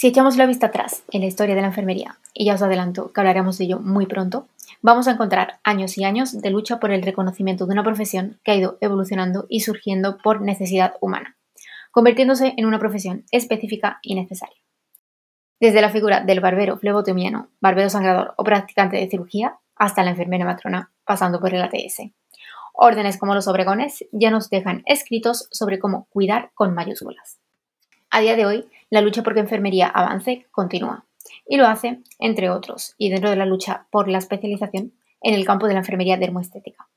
Si echamos la vista atrás en la historia de la enfermería, y ya os adelanto que hablaremos de ello muy pronto, vamos a encontrar años y años de lucha por el reconocimiento de una profesión que ha ido evolucionando y surgiendo por necesidad humana, convirtiéndose en una profesión específica y necesaria. Desde la figura del barbero flebotomiano, barbero sangrador o practicante de cirugía, hasta la enfermera matrona, pasando por el ATS. Órdenes como los obregones ya nos dejan escritos sobre cómo cuidar con mayúsculas. A día de hoy, la lucha por que enfermería avance continúa, y lo hace, entre otros, y dentro de la lucha por la especialización, en el campo de la enfermería dermoestética.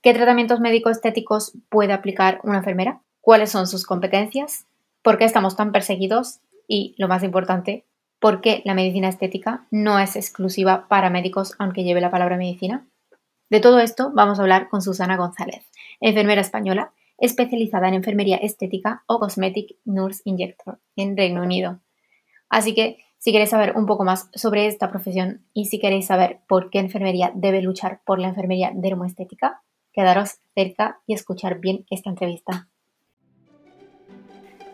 ¿Qué tratamientos médico-estéticos puede aplicar una enfermera? ¿Cuáles son sus competencias? ¿Por qué estamos tan perseguidos? Y, lo más importante, ¿por qué la medicina estética no es exclusiva para médicos aunque lleve la palabra medicina? De todo esto vamos a hablar con Susana González, enfermera española especializada en enfermería estética o Cosmetic Nurse Injector en Reino Unido. Así que si queréis saber un poco más sobre esta profesión y si queréis saber por qué enfermería debe luchar por la enfermería dermoestética, quedaros cerca y escuchar bien esta entrevista.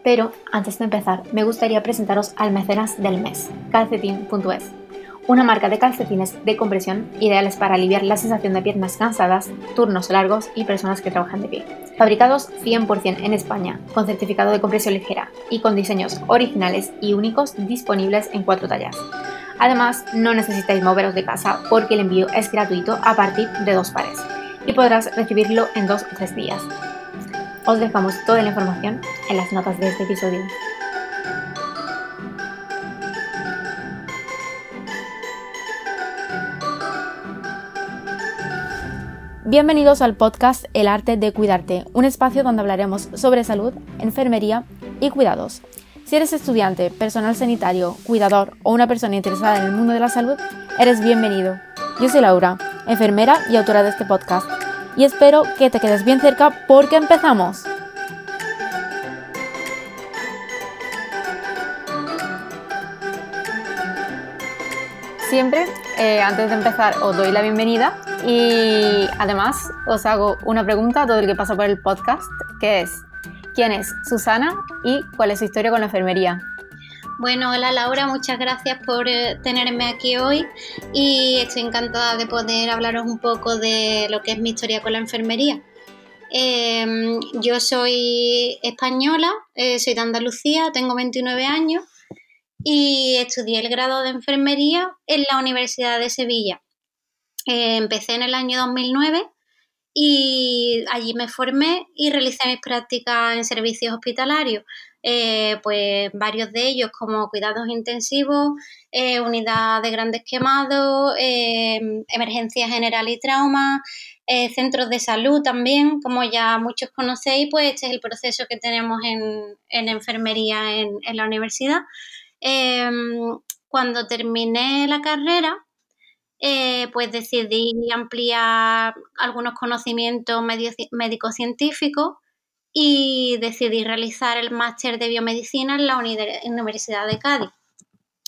Pero antes de empezar, me gustaría presentaros al mecenas del mes, calcetín.es una marca de calcetines de compresión ideales para aliviar la sensación de piernas cansadas, turnos largos y personas que trabajan de pie. Fabricados 100% en España, con certificado de compresión ligera y con diseños originales y únicos disponibles en cuatro tallas. Además, no necesitáis moveros de casa porque el envío es gratuito a partir de dos pares y podrás recibirlo en dos o tres días. Os dejamos toda la información en las notas de este episodio. Bienvenidos al podcast El arte de cuidarte, un espacio donde hablaremos sobre salud, enfermería y cuidados. Si eres estudiante, personal sanitario, cuidador o una persona interesada en el mundo de la salud, eres bienvenido. Yo soy Laura, enfermera y autora de este podcast, y espero que te quedes bien cerca porque empezamos. Siempre, eh, antes de empezar, os doy la bienvenida y además os hago una pregunta a todo el que pasa por el podcast, que es, ¿quién es Susana y cuál es su historia con la enfermería? Bueno, hola Laura, muchas gracias por eh, tenerme aquí hoy y estoy encantada de poder hablaros un poco de lo que es mi historia con la enfermería. Em, yo soy española, eh, soy de Andalucía, tengo 29 años y estudié el grado de enfermería en la Universidad de Sevilla. Eh, empecé en el año 2009 y allí me formé y realicé mis prácticas en servicios hospitalarios. Eh, pues varios de ellos como cuidados intensivos, eh, unidad de grandes quemados, emergencia general y trauma, centros de salud también, como ya muchos conocéis, pues este es el proceso que tenemos en, enfermería en, en, la universidad. cuando terminé la carrera, eh, pues decidí ampliar algunos conocimientos médicos científicos y decidí realizar el máster de biomedicina en la Universidad de Cádiz.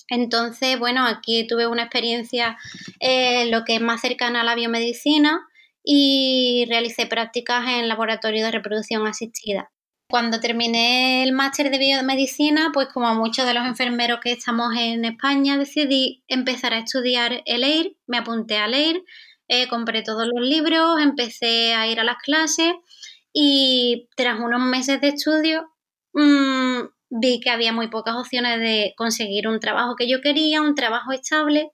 Entonces, bueno, aquí tuve una experiencia eh, lo que es más cercana a la biomedicina y realicé prácticas en laboratorio de reproducción asistida. Cuando terminé el máster de biomedicina, pues como muchos de los enfermeros que estamos en España, decidí empezar a estudiar el EIR, me apunté al EIR, eh, compré todos los libros, empecé a ir a las clases y tras unos meses de estudio mm, vi que había muy pocas opciones de conseguir un trabajo que yo quería, un trabajo estable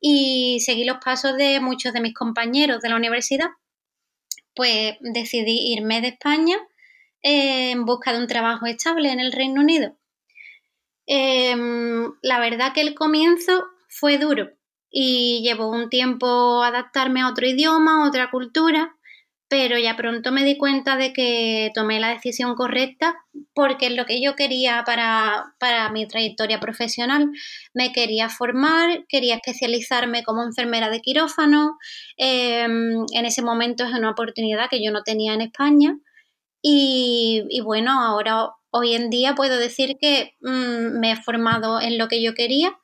y seguí los pasos de muchos de mis compañeros de la universidad. Pues decidí irme de España en busca de un trabajo estable en el Reino Unido. Em, la verdad que el comienzo fue duro y llevó un tiempo adaptarme a otro idioma, a otra cultura, pero ya pronto me di cuenta de que tomé la decisión correcta porque es lo que yo quería para, mi trayectoria profesional. Me quería formar, quería especializarme como enfermera de quirófano. Em, en ese momento es una oportunidad que yo no tenía en España y, bueno, ahora hoy en día puedo decir que mm, me he formado en lo que yo quería.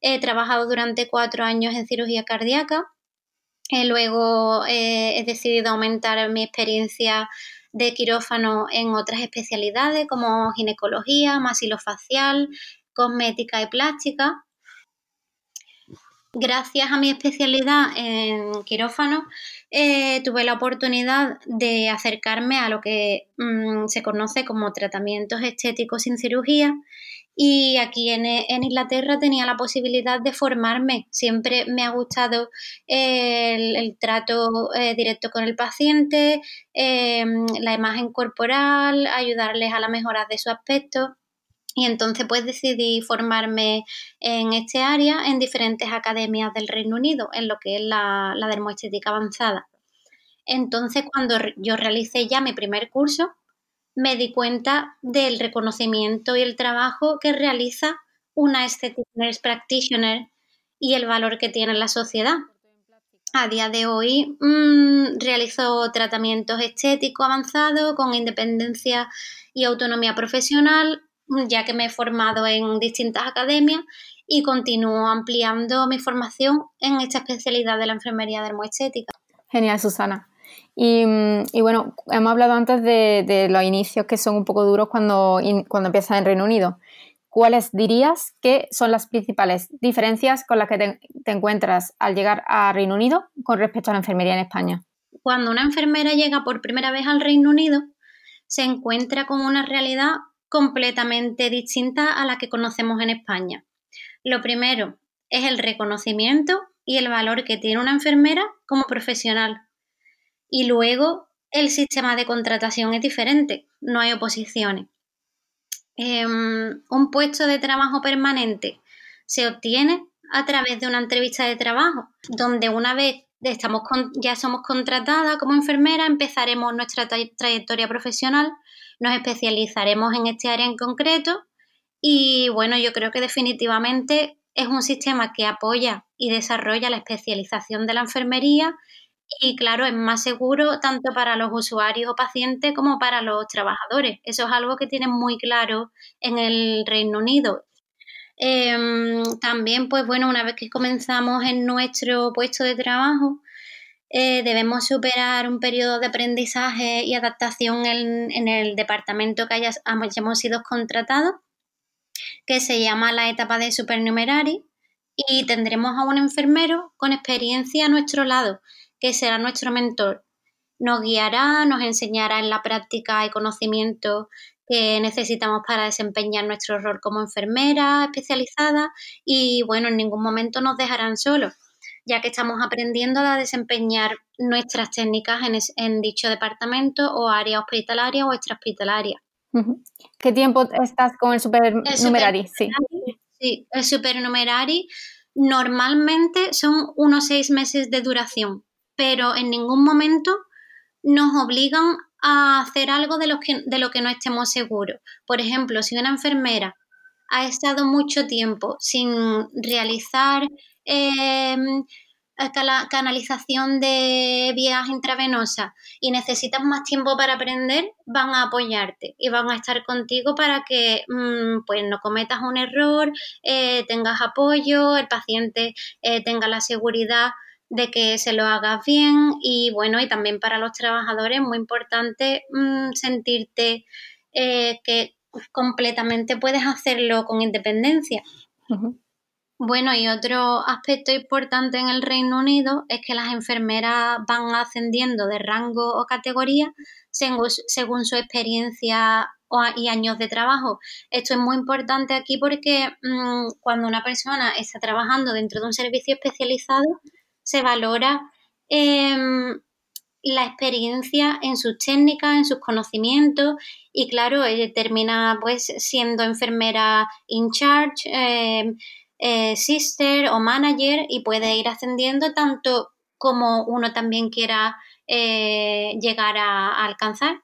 He trabajado durante cuatro años en cirugía cardíaca. Eh, luego eh, he decidido aumentar mi experiencia de quirófano en otras especialidades como ginecología, masilofacial, cosmética y plástica. Gracias a mi especialidad en quirófano, eh, tuve la oportunidad de acercarme a lo que mm, se conoce como tratamientos estéticos sin cirugía y aquí en, Inglaterra tenía la posibilidad de formarme. Siempre me ha gustado el, trato eh, directo con el paciente, em, la imagen corporal, ayudarles a la mejora de su aspecto. Y entonces pues decidí formarme en este área en diferentes academias del Reino Unido, en lo que es la, la dermoestética avanzada. Entonces cuando yo realicé ya mi primer curso, me di cuenta del reconocimiento y el trabajo que realiza una Aesthetic Nurse Practitioner y el valor que tiene en la sociedad. A día de hoy mm, realizo tratamientos estéticos avanzados con independencia y autonomía profesional, ya que me he formado en distintas academias y continúo ampliando mi formación en esta especialidad de la enfermería dermoestética. Genial, Susana. Mm, y, bueno, hemos hablado antes de, los inicios que son un poco duros cuando, cuando empiezas en Reino Unido. ¿Cuáles dirías que son las principales diferencias con las que te, encuentras al llegar a Reino Unido con respecto a la enfermería en España? Cuando una enfermera llega por primera vez al Reino Unido, se encuentra con una realidad completamente distinta a la que conocemos en España. Lo primero es el reconocimiento y el valor que tiene una enfermera como profesional. Y luego el sistema de contratación es diferente, no hay oposiciones. Em, un puesto de trabajo permanente se obtiene a través de una entrevista de trabajo, donde una vez estamos ya somos contratadas como enfermera, empezaremos nuestra trayectoria profesional, nos especializaremos en este área en concreto y bueno, yo creo que definitivamente es un sistema que apoya y desarrolla la especialización de la enfermería y claro, es más seguro tanto para los usuarios o pacientes como para los trabajadores. Eso es algo que tienen muy claro en el Reino Unido. Em, también, pues bueno, una vez que comenzamos en nuestro puesto de trabajo, eh, debemos superar un periodo de aprendizaje y adaptación en, el departamento que hayamos sido contratados, que se llama la etapa de supernumerari, y tendremos a un enfermero con experiencia a nuestro lado que será nuestro mentor. Nos guiará, nos enseñará en la práctica y conocimiento que necesitamos para desempeñar nuestro rol como enfermera especializada y bueno, en ningún momento nos dejarán solos, ya que estamos aprendiendo a desempeñar nuestras técnicas en, dicho departamento o área hospitalaria o extrahospitalaria. ¿Qué tiempo estás con el supernumerari? sí. sí, el supernumerari normalmente son unos seis meses de duración pero en ningún momento nos obligan a hacer algo de lo que, de lo que no estemos seguros. Por ejemplo, si una enfermera ha estado mucho tiempo sin realizar em, canalización de vías intravenosas y necesitas más tiempo para aprender, van a apoyarte y van a estar contigo para que mm, pues no cometas un error, eh, tengas apoyo, el paciente eh, tenga la seguridad de que se lo hagas bien y bueno, y también para los trabajadores es muy importante mm, sentirte eh, que completamente puedes hacerlo con independencia. Bueno, y otro aspecto importante en el Reino Unido es que las enfermeras van ascendiendo de rango o categoría según, su experiencia y años de trabajo. Esto es muy importante aquí porque mm, cuando una persona está trabajando dentro de un servicio especializado, se valora em, la experiencia en sus técnicas, en sus conocimientos y claro, ella termina pues siendo enfermera in charge, em, eh, sister o manager y puede ir ascendiendo tanto como uno también quiera eh, llegar a alcanzar.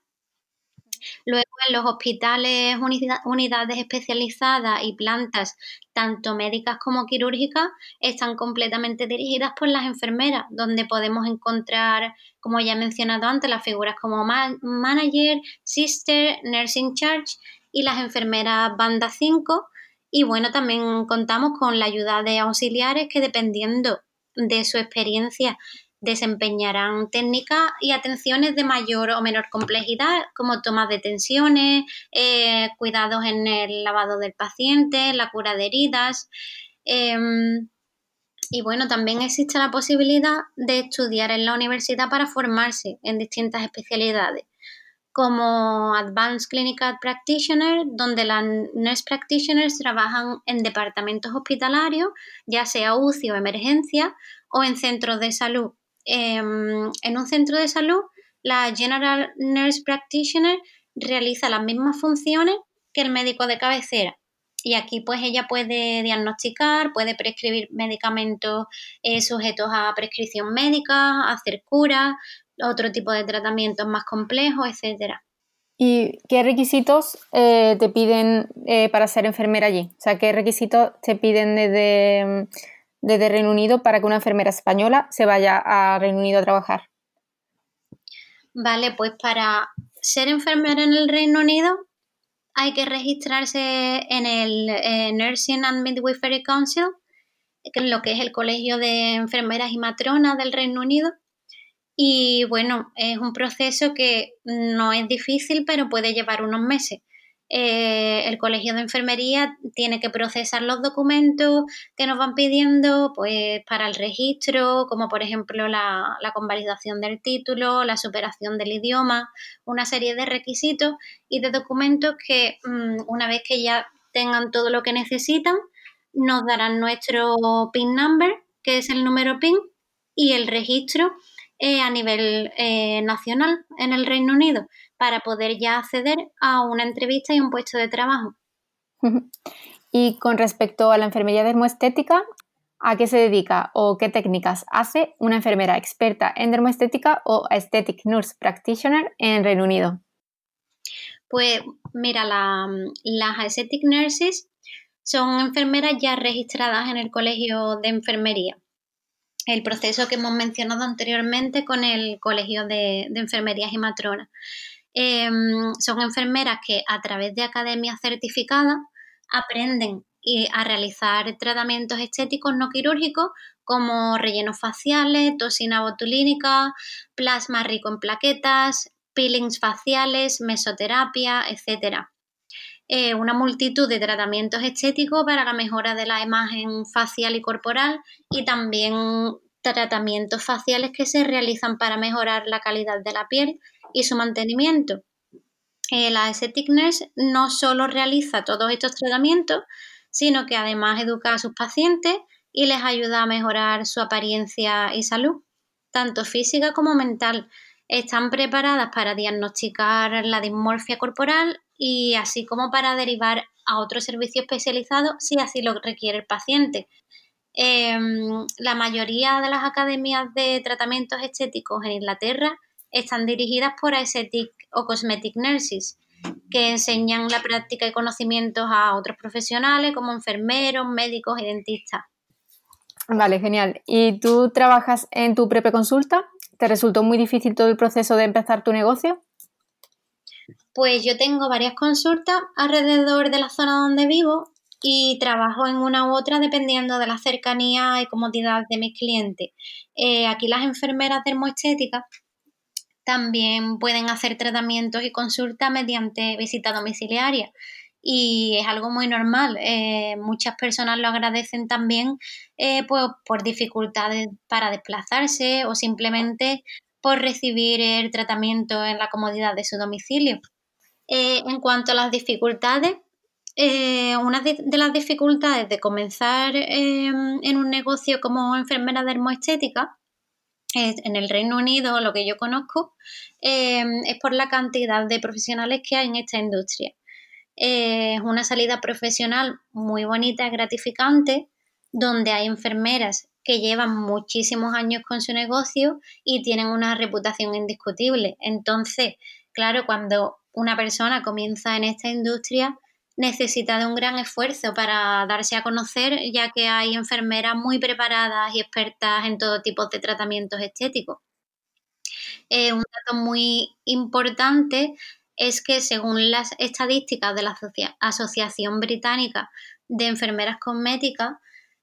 Luego, en los hospitales, unidades especializadas y plantas, tanto médicas como quirúrgicas, están completamente dirigidas por las enfermeras, donde podemos encontrar, como ya he mencionado antes, las figuras como manager, sister, nursing charge y las enfermeras banda 5. Y bueno, también contamos con la ayuda de auxiliares que dependiendo de su experiencia desempeñarán técnicas y atenciones de mayor o menor complejidad, como tomas de tensiones, eh, cuidados en el lavado del paciente, la cura de heridas. Em, y bueno, también existe la posibilidad de estudiar en la universidad para formarse en distintas especialidades como Advanced Clinical Practitioner, donde las nurse practitioners trabajan en departamentos hospitalarios, ya sea UCI o emergencia, o en centros de salud. Em, en un centro de salud, la General Nurse Practitioner realiza las mismas funciones que el médico de cabecera. Y aquí pues ella puede diagnosticar, puede prescribir medicamentos eh, sujetos a prescripción médica, hacer curas, otro tipo de tratamientos más complejos, etcétera. ¿Y qué requisitos eh, te piden eh, para ser enfermera allí? O sea, ¿qué requisitos te piden desde, desde Reino Unido para que una enfermera española se vaya a Reino Unido a trabajar? Vale, pues para ser enfermera en el Reino Unido hay que registrarse en el eh, Nursing and Midwifery Council, que es lo que es el Colegio de Enfermeras y Matronas del Reino Unido. Y bueno, es un proceso que no es difícil, pero puede llevar unos meses. Eh, el colegio de enfermería tiene que procesar los documentos que nos van pidiendo pues, para el registro, como por ejemplo la, convalidación del título, la superación del idioma, una serie de requisitos y de documentos que mm, una vez que ya tengan todo lo que necesitan, nos darán nuestro PIN number, que es el número PIN, y el registro eh, a nivel eh, nacional en el Reino Unido para poder ya acceder a una entrevista y un puesto de trabajo. Y con respecto a la enfermería dermoestética, ¿a qué se dedica o qué técnicas hace una enfermera experta en dermoestética o Aesthetic Nurse Practitioner en Reino Unido? Pues mira, las Aesthetic Nurses son enfermeras ya registradas en el Colegio de Enfermería el proceso que hemos mencionado anteriormente con el Colegio de, Enfermerías y Matronas. Em, son enfermeras que a través de academias certificadas aprenden a realizar tratamientos estéticos no quirúrgicos como rellenos faciales, toxina botulínica, plasma rico en plaquetas, peelings faciales, mesoterapia, etc. Eh, una multitud de tratamientos estéticos para la mejora de la imagen facial y corporal y también tratamientos faciales que se realizan para mejorar la calidad de la piel y su mantenimiento. Eh, la Aesthetic Nurse no solo realiza todos estos tratamientos, sino que además educa a sus pacientes y les ayuda a mejorar su apariencia y salud, tanto física como mental. Están preparadas para diagnosticar la dismorfia corporal y así como para derivar a otro servicio especializado si así lo requiere el paciente. Em, la mayoría de las academias de tratamientos estéticos en Inglaterra están dirigidas por aesthetic o cosmetic nurses, que enseñan la práctica y conocimientos a otros profesionales como enfermeros, médicos y dentistas. Vale, genial. ¿Y tú trabajas en tu propia consulta? ¿Te resultó muy difícil todo el proceso de empezar tu negocio? Pues yo tengo varias consultas alrededor de la zona donde vivo y trabajo en una u otra dependiendo de la cercanía y comodidad de mis clientes. Eh, aquí las enfermeras termoestéticas también pueden hacer tratamientos y consultas mediante visita domiciliaria y es algo muy normal. Eh, muchas personas lo agradecen también eh, pues, por dificultades para desplazarse o simplemente por recibir el tratamiento en la comodidad de su domicilio. Eh, en cuanto a las dificultades, eh, una de, las dificultades de comenzar em, en un negocio como enfermera dermoestética en el Reino Unido, lo que yo conozco, em, es por la cantidad de profesionales que hay en esta industria. es una salida profesional muy bonita, gratificante, donde hay enfermeras que llevan muchísimos años con su negocio y tienen una reputación indiscutible. Entonces, claro, cuando una persona comienza en esta industria, necesita de un gran esfuerzo para darse a conocer, ya que hay enfermeras muy preparadas y expertas en todo tipo de tratamientos estéticos. Eh, un dato muy importante es que según las estadísticas de la Asociación Británica de Enfermeras Cosméticas,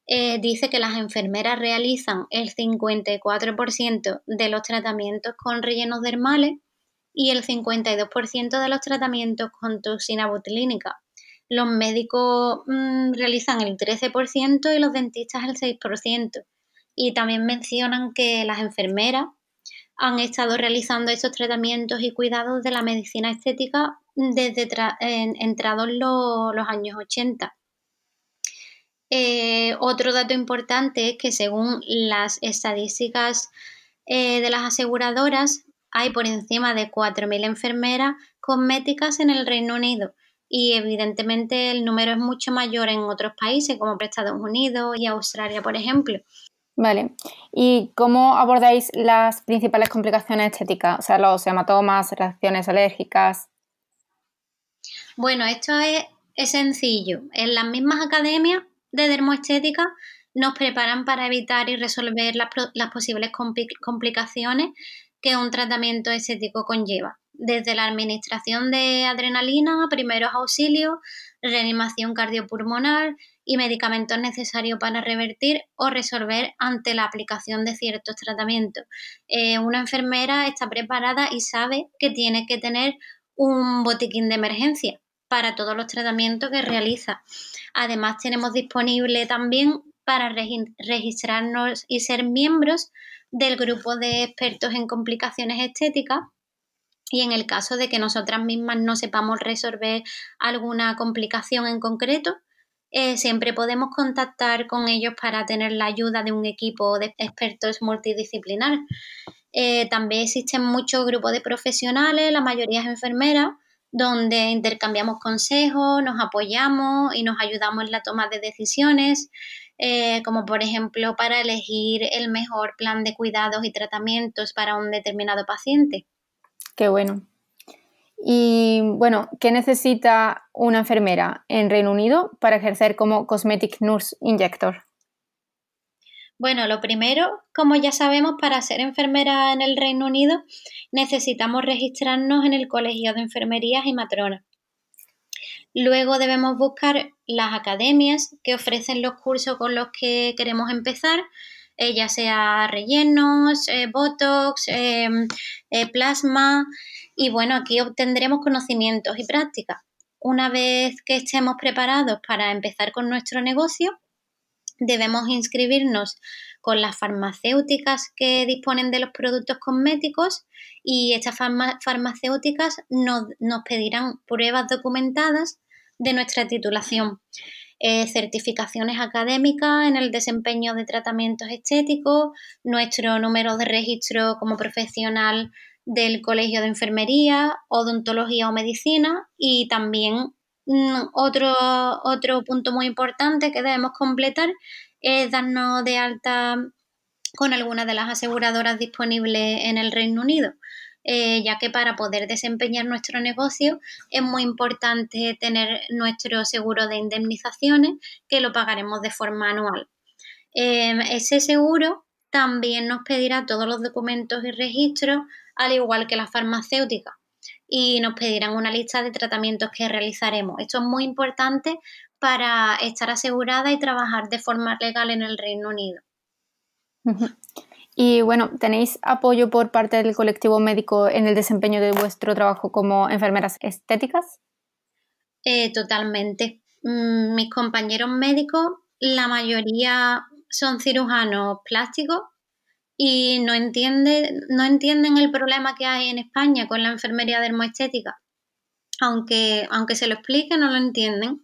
eh, dice que las enfermeras realizan el 54% de los tratamientos con rellenos dermales y el 52% de los tratamientos con toxina botulínica. Los médicos mm, realizan el 13% y los dentistas el 6%. Y también mencionan que las enfermeras han estado realizando estos tratamientos y cuidados de la medicina estética desde entrados los, años 80. Eh, otro dato importante es que según las estadísticas eh, de las aseguradoras, hay por encima de 4.000 enfermeras cosméticas en el Reino Unido y evidentemente el número es mucho mayor en otros países como Estados Unidos y Australia, por ejemplo. Vale. ¿Y cómo abordáis las principales complicaciones estéticas? O sea, los hematomas, reacciones alérgicas. Bueno, esto es, sencillo. En las mismas academias de dermoestética nos preparan para evitar y resolver las, las posibles complicaciones que un tratamiento estético conlleva, desde la administración de adrenalina, primeros auxilios, reanimación cardiopulmonar y medicamentos necesarios para revertir o resolver ante la aplicación de ciertos tratamientos. Eh, una enfermera está preparada y sabe que tiene que tener un botiquín de emergencia para todos los tratamientos que realiza. Además, tenemos disponible también para registrarnos y ser miembros del grupo de expertos en complicaciones estéticas y en el caso de que nosotras mismas no sepamos resolver alguna complicación en concreto, eh, siempre podemos contactar con ellos para tener la ayuda de un equipo de expertos multidisciplinar. Eh, también existen muchos grupos de profesionales, la mayoría es enfermeras, donde intercambiamos consejos, nos apoyamos y nos ayudamos en la toma de decisiones. Eh, como por ejemplo para elegir el mejor plan de cuidados y tratamientos para un determinado paciente. Qué bueno. Y bueno, ¿qué necesita una enfermera en Reino Unido para ejercer como Cosmetic Nurse Injector? Bueno, lo primero, como ya sabemos, para ser enfermera en el Reino Unido necesitamos registrarnos en el Colegio de Enfermerías y Matronas. Luego debemos buscar las academias que ofrecen los cursos con los que queremos empezar, eh, ya sea rellenos, eh, botox, eh, plasma y bueno, aquí obtendremos conocimientos y prácticas. Una vez que estemos preparados para empezar con nuestro negocio, debemos inscribirnos con las farmacéuticas que disponen de los productos cosméticos y estas farmacéuticas nos, pedirán pruebas documentadas de nuestra titulación, eh, certificaciones académicas en el desempeño de tratamientos estéticos, nuestro número de registro como profesional del Colegio de Enfermería, Odontología o Medicina y también mm, otro, otro punto muy importante que debemos completar es darnos de alta con alguna de las aseguradoras disponibles en el Reino Unido. Eh, ya que para poder desempeñar nuestro negocio es muy importante tener nuestro seguro de indemnizaciones que lo pagaremos de forma anual. Em, ese seguro también nos pedirá todos los documentos y registros, al igual que la farmacéutica, y nos pedirán una lista de tratamientos que realizaremos. Esto es muy importante para estar asegurada y trabajar de forma legal en el Reino Unido. Y bueno, ¿tenéis apoyo por parte del colectivo médico en el desempeño de vuestro trabajo como enfermeras estéticas? Eh, totalmente. Mm, mis compañeros médicos, la mayoría son cirujanos plásticos y no, no entienden el problema que hay en España con la enfermería dermoestética. Aunque, aunque se lo explique, no lo entienden.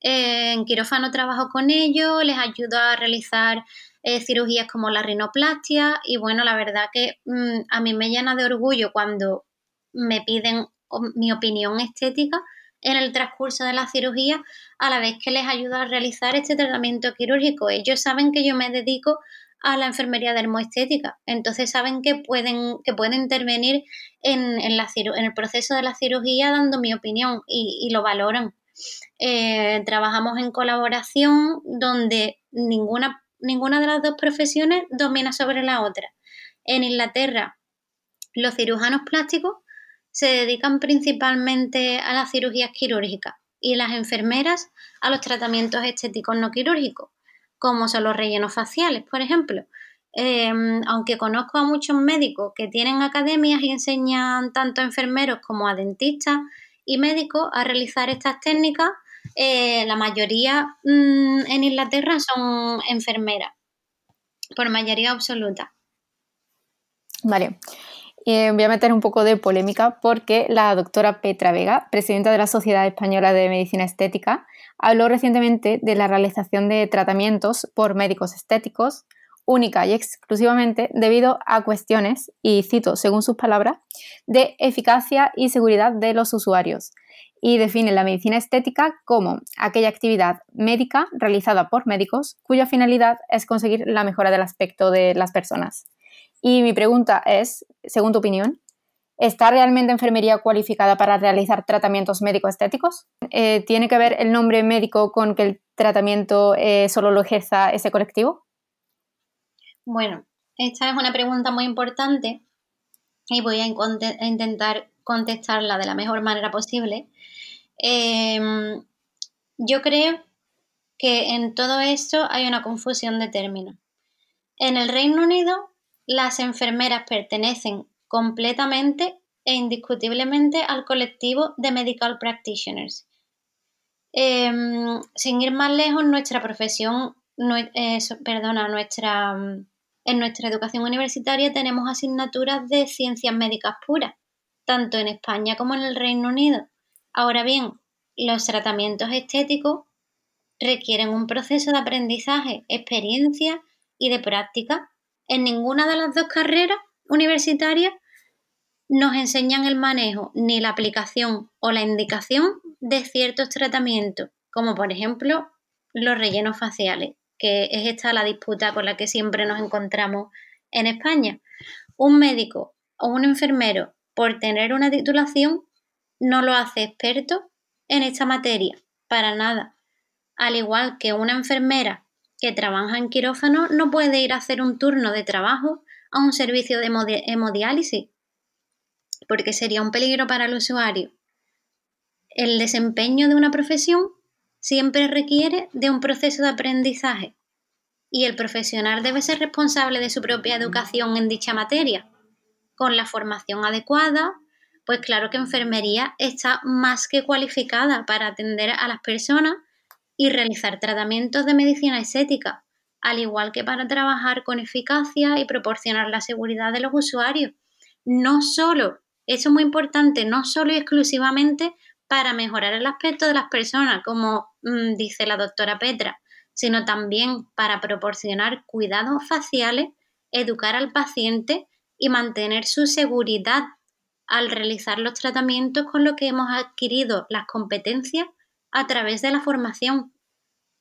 Eh, en quirófano trabajo con ellos, les ayudo a realizar eh, cirugías como la rinoplastia y bueno, la verdad que mm, a mí me llena de orgullo cuando me piden mi opinión estética en el transcurso de la cirugía a la vez que les ayudo a realizar este tratamiento quirúrgico. Ellos saben que yo me dedico a la enfermería dermoestética, entonces saben que pueden, que pueden intervenir en, en, la, en el proceso de la cirugía dando mi opinión y, y lo valoran. Eh, trabajamos en colaboración donde ninguna, ninguna de las dos profesiones domina sobre la otra. En Inglaterra, los cirujanos plásticos se dedican principalmente a las cirugías quirúrgicas y las enfermeras a los tratamientos estéticos no quirúrgicos. como son los rellenos faciales, por ejemplo. Em, aunque conozco a muchos médicos que tienen academias y enseñan tanto a enfermeros como a dentistas y médicos a realizar estas técnicas, eh, la mayoría mm, en Inglaterra son enfermeras, por mayoría absoluta. Vale. Eh, voy a meter un poco de polémica porque la doctora Petra Vega, presidenta de la Sociedad Española de Medicina Estética, habló recientemente de la realización de tratamientos por médicos estéticos única y exclusivamente debido a cuestiones, y cito según sus palabras, de eficacia y seguridad de los usuarios, y define la medicina estética como aquella actividad médica realizada por médicos cuya finalidad es conseguir la mejora del aspecto de las personas. Y mi pregunta es, según tu opinión, ¿está realmente enfermería cualificada para realizar tratamientos médico-estéticos? Eh, ¿Tiene que ver el nombre médico con que el tratamiento eh, solo lo ejerza ese colectivo? Bueno, esta es una pregunta muy importante y voy a, intentar contestarla de la mejor manera posible. Em, yo creo que en todo esto hay una confusión de términos. En el Reino Unido las enfermeras pertenecen completamente e indiscutiblemente al colectivo de medical practitioners. Em, sin ir más lejos, nuestra profesión, perdona, en nuestra educación universitaria tenemos asignaturas de ciencias médicas puras, tanto en España como en el Reino Unido. Ahora bien, los tratamientos estéticos requieren un proceso de aprendizaje, experiencia y de práctica en ninguna de las dos carreras universitarias nos enseñan el manejo ni la aplicación o la indicación de ciertos tratamientos, como por ejemplo los rellenos faciales, que es esta la disputa con la que siempre nos encontramos en España. Un médico o un enfermero, por tener una titulación, no lo hace experto en esta materia, para nada. Al igual que una enfermera que trabaja en quirófano no puede ir a hacer un turno de trabajo a un servicio de hemodiálisis, porque sería un peligro para el usuario. El desempeño de una profesión siempre requiere de un proceso de aprendizaje y el profesional debe ser responsable de su propia educación en dicha materia. Con la formación adecuada, pues claro que enfermería está más que cualificada para atender a las personas y realizar tratamientos de medicina estética, al igual que para trabajar con eficacia y proporcionar la seguridad de los usuarios. No solo, eso es muy importante, no solo y exclusivamente para mejorar el aspecto de las personas, como mm, dice la doctora Petra, sino también para proporcionar cuidados faciales, educar al paciente y mantener su seguridad al realizar los tratamientos con lo que hemos adquirido las competencias a través de la formación.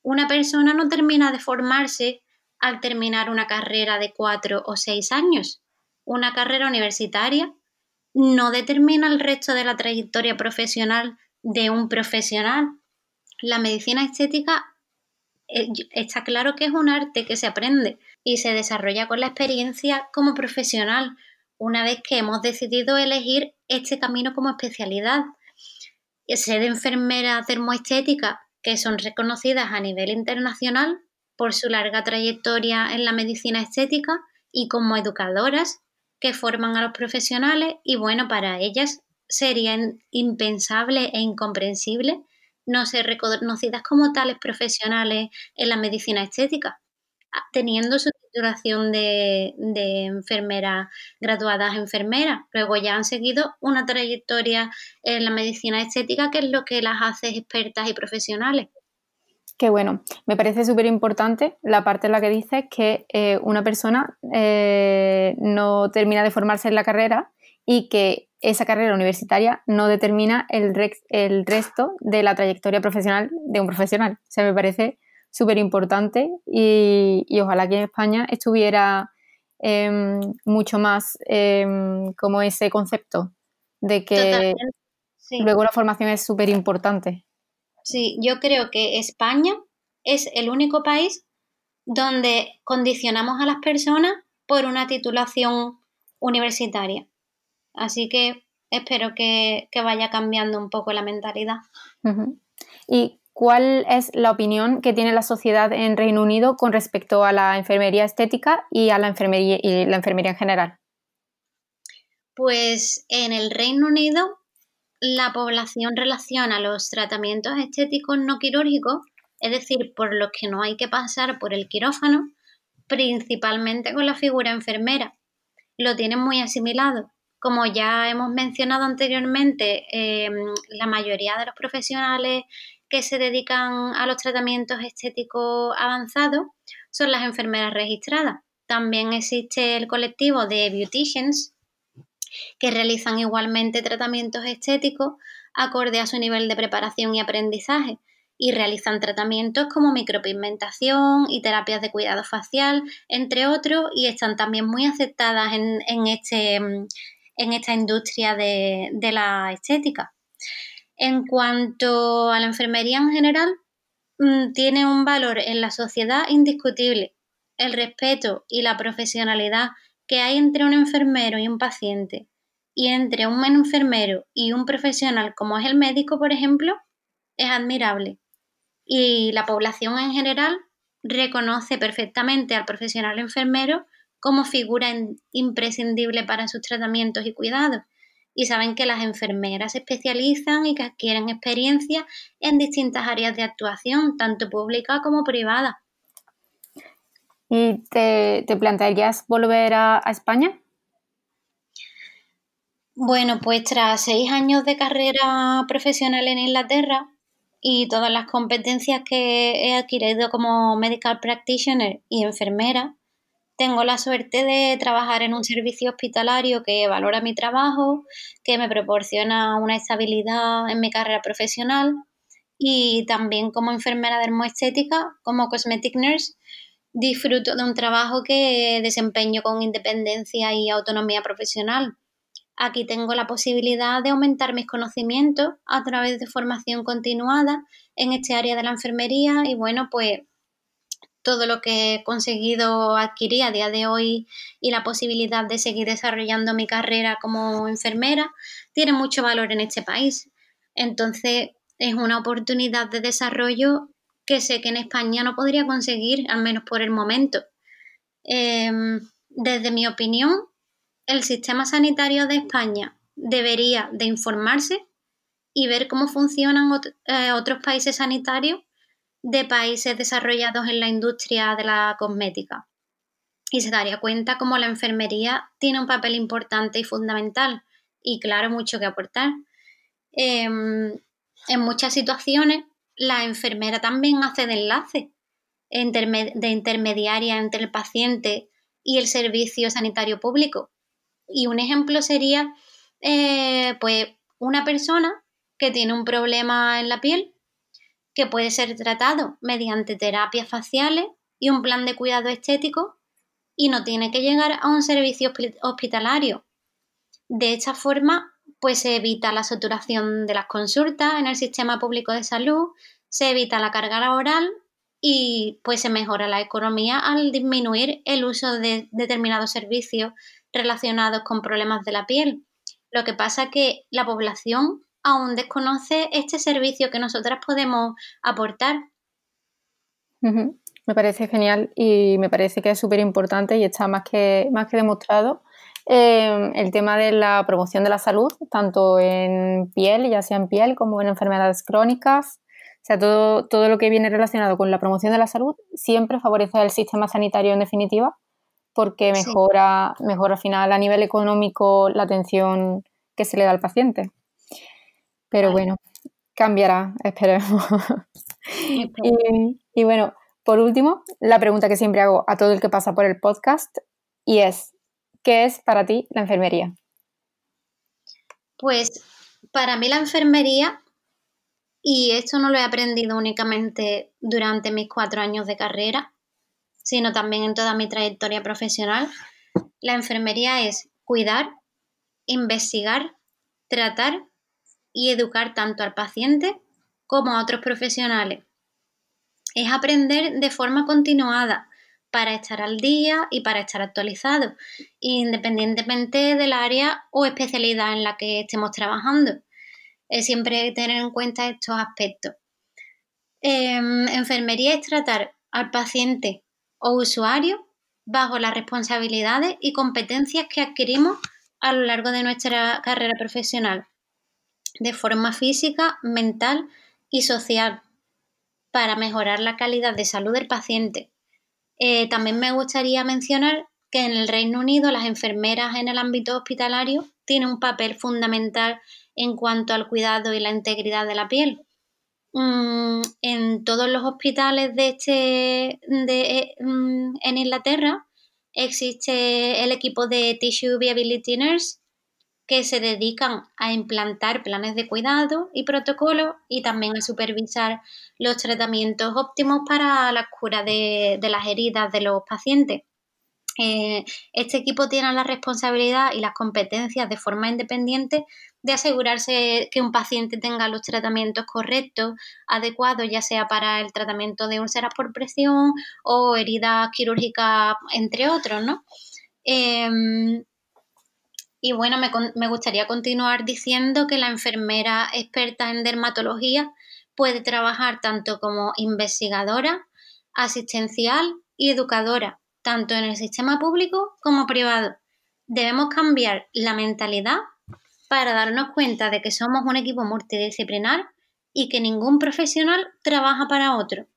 Una persona no termina de formarse al terminar una carrera de cuatro o seis años. Una carrera universitaria no determina el resto de la trayectoria profesional de un profesional. La medicina estética eh, está claro que es un arte que se aprende y se desarrolla con la experiencia como profesional, una vez que hemos decidido elegir este camino como especialidad. Ser enfermera termoestética, que son reconocidas a nivel internacional por su larga trayectoria en la medicina estética y como educadoras que forman a los profesionales y bueno, para ellas sería impensable e incomprensible no ser reconocidas como tales profesionales en la medicina estética, teniendo su titulación de, enfermera, graduadas enfermeras. Luego ya han seguido una trayectoria en la medicina estética que es lo que las hace expertas y profesionales. Qué bueno, me parece súper importante la parte en la que dices que eh, una persona eh, no termina de formarse en la carrera y que esa carrera universitaria no determina el, el resto de la trayectoria profesional de un profesional. O sea, me parece súper importante y, ojalá que en España estuviera em, mucho más em, como ese concepto de que luego la formación es súper importante. Sí, yo creo que España es el único país donde condicionamos a las personas por una titulación universitaria. Así que espero que, vaya cambiando un poco la mentalidad. ¿Y ¿cuál es la opinión que tiene la sociedad en Reino Unido con respecto a la enfermería estética y a la enfermería, y la enfermería en general? Pues en el Reino Unido la población relaciona los tratamientos estéticos no quirúrgicos, es decir, por los que no hay que pasar por el quirófano, principalmente con la figura enfermera. Lo tienen muy asimilado. Como ya hemos mencionado anteriormente, em, la mayoría de los profesionales que se dedican a los tratamientos estéticos avanzados son las enfermeras registradas. También existe el colectivo de beauticians que realizan igualmente tratamientos estéticos acorde a su nivel de preparación y aprendizaje y realizan tratamientos como micropigmentación y terapias de cuidado facial, entre otros, y están también muy aceptadas en, este, en esta industria de, de la estética. En cuanto a la enfermería en general, mm, tiene un valor en la sociedad indiscutible. El respeto y la profesionalidad que hay entre un enfermero y un paciente y entre un enfermero y un profesional como es el médico, por ejemplo, es admirable y la población en general reconoce perfectamente al profesional enfermero como figura imprescindible para sus tratamientos y cuidados. Y saben que las enfermeras se especializan y que adquieren experiencia en distintas áreas de actuación, tanto pública como privada. ¿Y te, plantearías volver a España? Bueno, pues tras seis años de carrera profesional en Inglaterra, y todas las competencias que he adquirido como medical practitioner y enfermera, tengo la suerte de trabajar en un servicio hospitalario que valora mi trabajo, que me proporciona una estabilidad en mi carrera profesional y también como enfermera dermoestética, como cosmetic nurse, disfruto de un trabajo que desempeño con independencia y autonomía profesional. Aquí tengo la posibilidad de aumentar mis conocimientos a través de formación continuada en este área de la enfermería y bueno, pues todo lo que he conseguido adquirir a día de hoy y la posibilidad de seguir desarrollando mi carrera como enfermera tiene mucho valor en este país. Entonces es una oportunidad de desarrollo que sé que en España no podría conseguir, al menos por el momento. Em, desde mi opinión, el sistema sanitario de España debería de informarse y ver cómo funcionan eh, otros países sanitarios de países desarrollados en la industria de la cosmética. Y se daría cuenta cómo la enfermería tiene un papel importante y fundamental y claro, mucho que aportar. Em, en muchas situaciones, la enfermera también hace de enlace de intermediaria entre el paciente y el servicio sanitario público y un ejemplo sería, eh, pues, una persona que tiene un problema en la piel que puede ser tratado mediante terapias faciales y un plan de cuidado estético y no tiene que llegar a un servicio hospitalario. De esta forma, pues se evita la saturación de las consultas en el sistema público de salud, se evita la carga laboral y pues se mejora la economía al disminuir el uso de determinados servicios relacionados con problemas de la piel. Lo que pasa que la población aún desconoce este servicio que nosotras podemos aportar. Me parece genial y me parece que es súper importante y está más que, más que demostrado eh, el tema de la promoción de la salud, tanto en piel, ya sea en piel como en enfermedades crónicas. O sea, todo, todo lo que viene relacionado con la promoción de la salud siempre favorece al sistema sanitario en definitiva porque mejora, mejora al final a nivel económico la atención que se le da al paciente. Pero bueno, cambiará, esperemos. y, y bueno, por último, la pregunta que siempre hago a todo el que pasa por el podcast y es, ¿qué es para ti la enfermería? Pues para mí la enfermería, y esto no lo he aprendido únicamente durante mis cuatro años de carrera, sino también en toda mi trayectoria profesional, la enfermería es cuidar, investigar, tratar y educar tanto al paciente como a otros profesionales. Es aprender de forma continuada para estar al día y para estar actualizado, independientemente del área o especialidad en la que estemos trabajando. Es siempre tener en cuenta estos aspectos. Em, enfermería es tratar al paciente o usuario bajo las responsabilidades y competencias que adquirimos a lo largo de nuestra carrera profesional, de forma física, mental y social, para mejorar la calidad de salud del paciente. Eh, también me gustaría mencionar que en el Reino Unido las enfermeras en el ámbito hospitalario tienen un papel fundamental en cuanto al cuidado y la integridad de la piel. Mm, en todos los hospitales de este, de, mm, en Inglaterra existe el equipo de Tissue Viability Nurse que se dedican a implantar planes de cuidado y protocolos y también a supervisar los tratamientos óptimos para la cura de las heridas de los pacientes. Eh, este equipo tiene la responsabilidad y las competencias de forma independiente de asegurarse que un paciente tenga los tratamientos correctos, adecuados, ya sea para el tratamiento de úlceras por presión o heridas quirúrgicas, entre otros, ¿no? Em, y bueno, me, gustaría continuar diciendo que la enfermera experta en dermatología puede trabajar tanto como investigadora, asistencial y educadora tanto en el sistema público como privado. Debemos cambiar la mentalidad para darnos cuenta de que somos un equipo multidisciplinar y que ningún profesional trabaja para otro.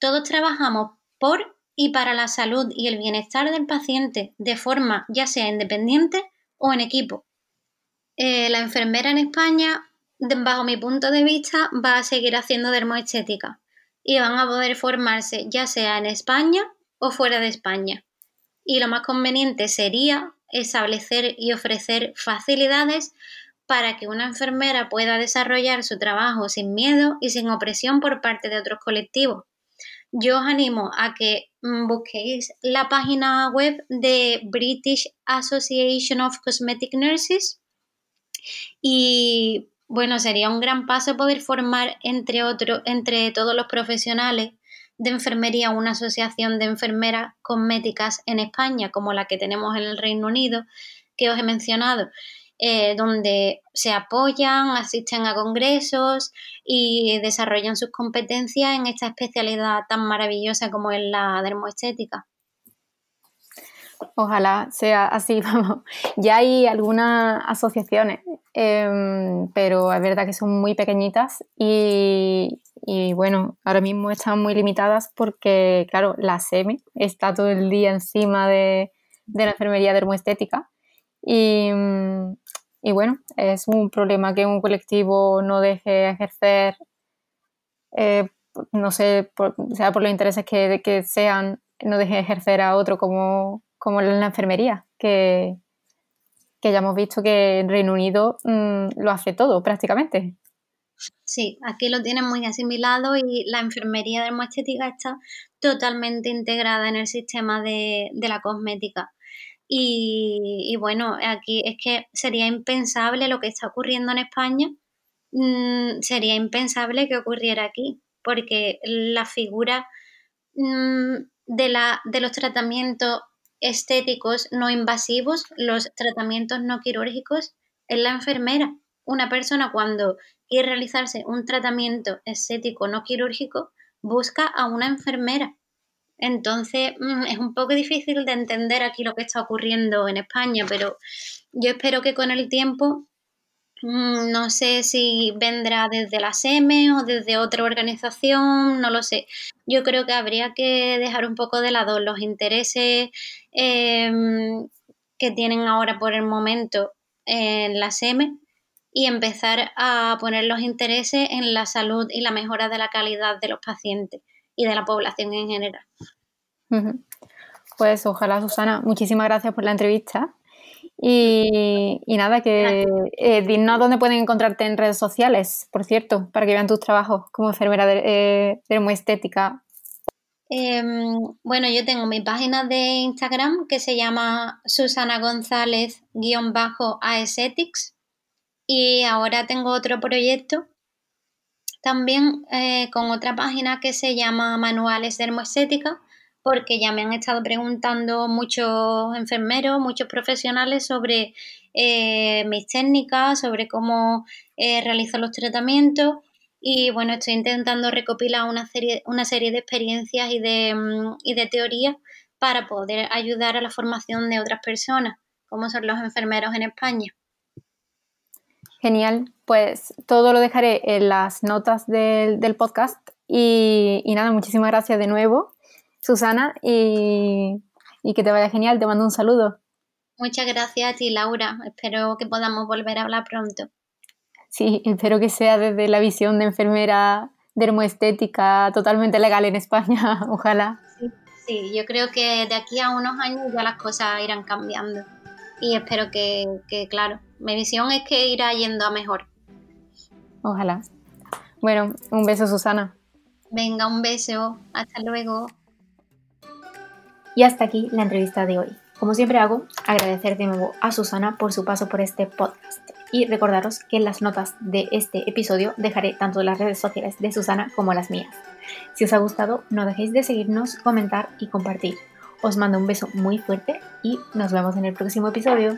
Todos trabajamos por y para la salud y el bienestar del paciente de forma ya sea independiente o en equipo. Eh, la enfermera en España, bajo mi punto de vista, va a seguir haciendo dermoestética y van a poder formarse ya sea en España o fuera de España. Y lo más conveniente sería establecer y ofrecer facilidades para que una enfermera pueda desarrollar su trabajo sin miedo y sin opresión por parte de otros colectivos. Yo os animo a que busquéis la página web de British Association of Cosmetic Nurses. Y bueno, sería un gran paso poder formar entre otros entre todos los profesionales de enfermería, una asociación de enfermeras cosméticas en España, como la que tenemos en el Reino Unido, que os he mencionado, eh, donde se apoyan, asisten a congresos y desarrollan sus competencias en esta especialidad tan maravillosa como es la dermoestética. Ojalá sea así, vamos. Ya hay algunas asociaciones, em, pero es verdad que son muy pequeñitas y, y bueno, ahora mismo están muy limitadas porque, claro, la SEME está todo el día encima de, la enfermería dermoestética. Y, y bueno, es un problema que un colectivo no deje ejercer, eh, no sé, sea por los intereses que, que, sean, no deje ejercer a otro como, como en la enfermería, que, que ya hemos visto que en Reino Unido mm, lo hace todo prácticamente. Sí, aquí lo tienen muy asimilado y la enfermería dermoestética está totalmente integrada en el sistema de, la cosmética. Y, bueno, aquí es que sería impensable lo que está ocurriendo en España, mm, sería impensable que ocurriera aquí, porque la figura mm, de, la, de los tratamientos estéticos no invasivos, los tratamientos no quirúrgicos, es la enfermera. Una persona cuando y realizarse un tratamiento estético no quirúrgico, busca a una enfermera. Entonces mm, es un poco difícil de entender aquí lo que está ocurriendo en España, pero yo espero que con el tiempo, mm, no sé si vendrá desde la SEME o desde otra organización, no lo sé. Yo creo que habría que dejar un poco de lado los intereses em, que tienen ahora por el momento en la SEME y empezar a poner los intereses en la salud y la mejora de la calidad de los pacientes y de la población en general. Pues ojalá, Susana. Muchísimas gracias por la entrevista. Y, nada, que eh, dinos dónde pueden encontrarte en redes sociales, por cierto, para que vean tus trabajos como enfermera de, eh, dermoestética. Em, bueno, yo tengo mi página de Instagram que se llama Susana González-Aesthetics y ahora tengo otro proyecto también eh, con otra página que se llama Manuales de Hermoestética, porque ya me han estado preguntando muchos enfermeros, muchos profesionales sobre eh, mis técnicas, sobre cómo eh, realizo los tratamientos Y bueno, estoy intentando recopilar una serie, una serie de experiencias y de, mm, y de teorías para poder ayudar a la formación de otras personas, como son los enfermeros en España. Genial, pues todo lo dejaré en las notas del, podcast y, nada, muchísimas gracias de nuevo, Susana, y, y que te vaya genial, te mando un saludo. Muchas gracias a ti, Laura, espero que podamos volver a hablar pronto. Sí, espero que sea desde la visión de enfermera dermoestética totalmente legal en España, ojalá. Sí, sí, yo creo que de aquí a unos años ya las cosas irán cambiando y espero que, que, claro, mi visión es que irá yendo a mejor. Ojalá. Bueno, un beso Susana. Venga, un beso. Hasta luego. Y hasta aquí la entrevista de hoy. Como siempre hago, agradecer de nuevo a Susana por su paso por este podcast y recordaros que en las notas de este episodio dejaré tanto las redes sociales de Susana como las mías. Si os ha gustado, no dejéis de seguirnos, comentar y compartir. Os mando un beso muy fuerte y nos vemos en el próximo episodio.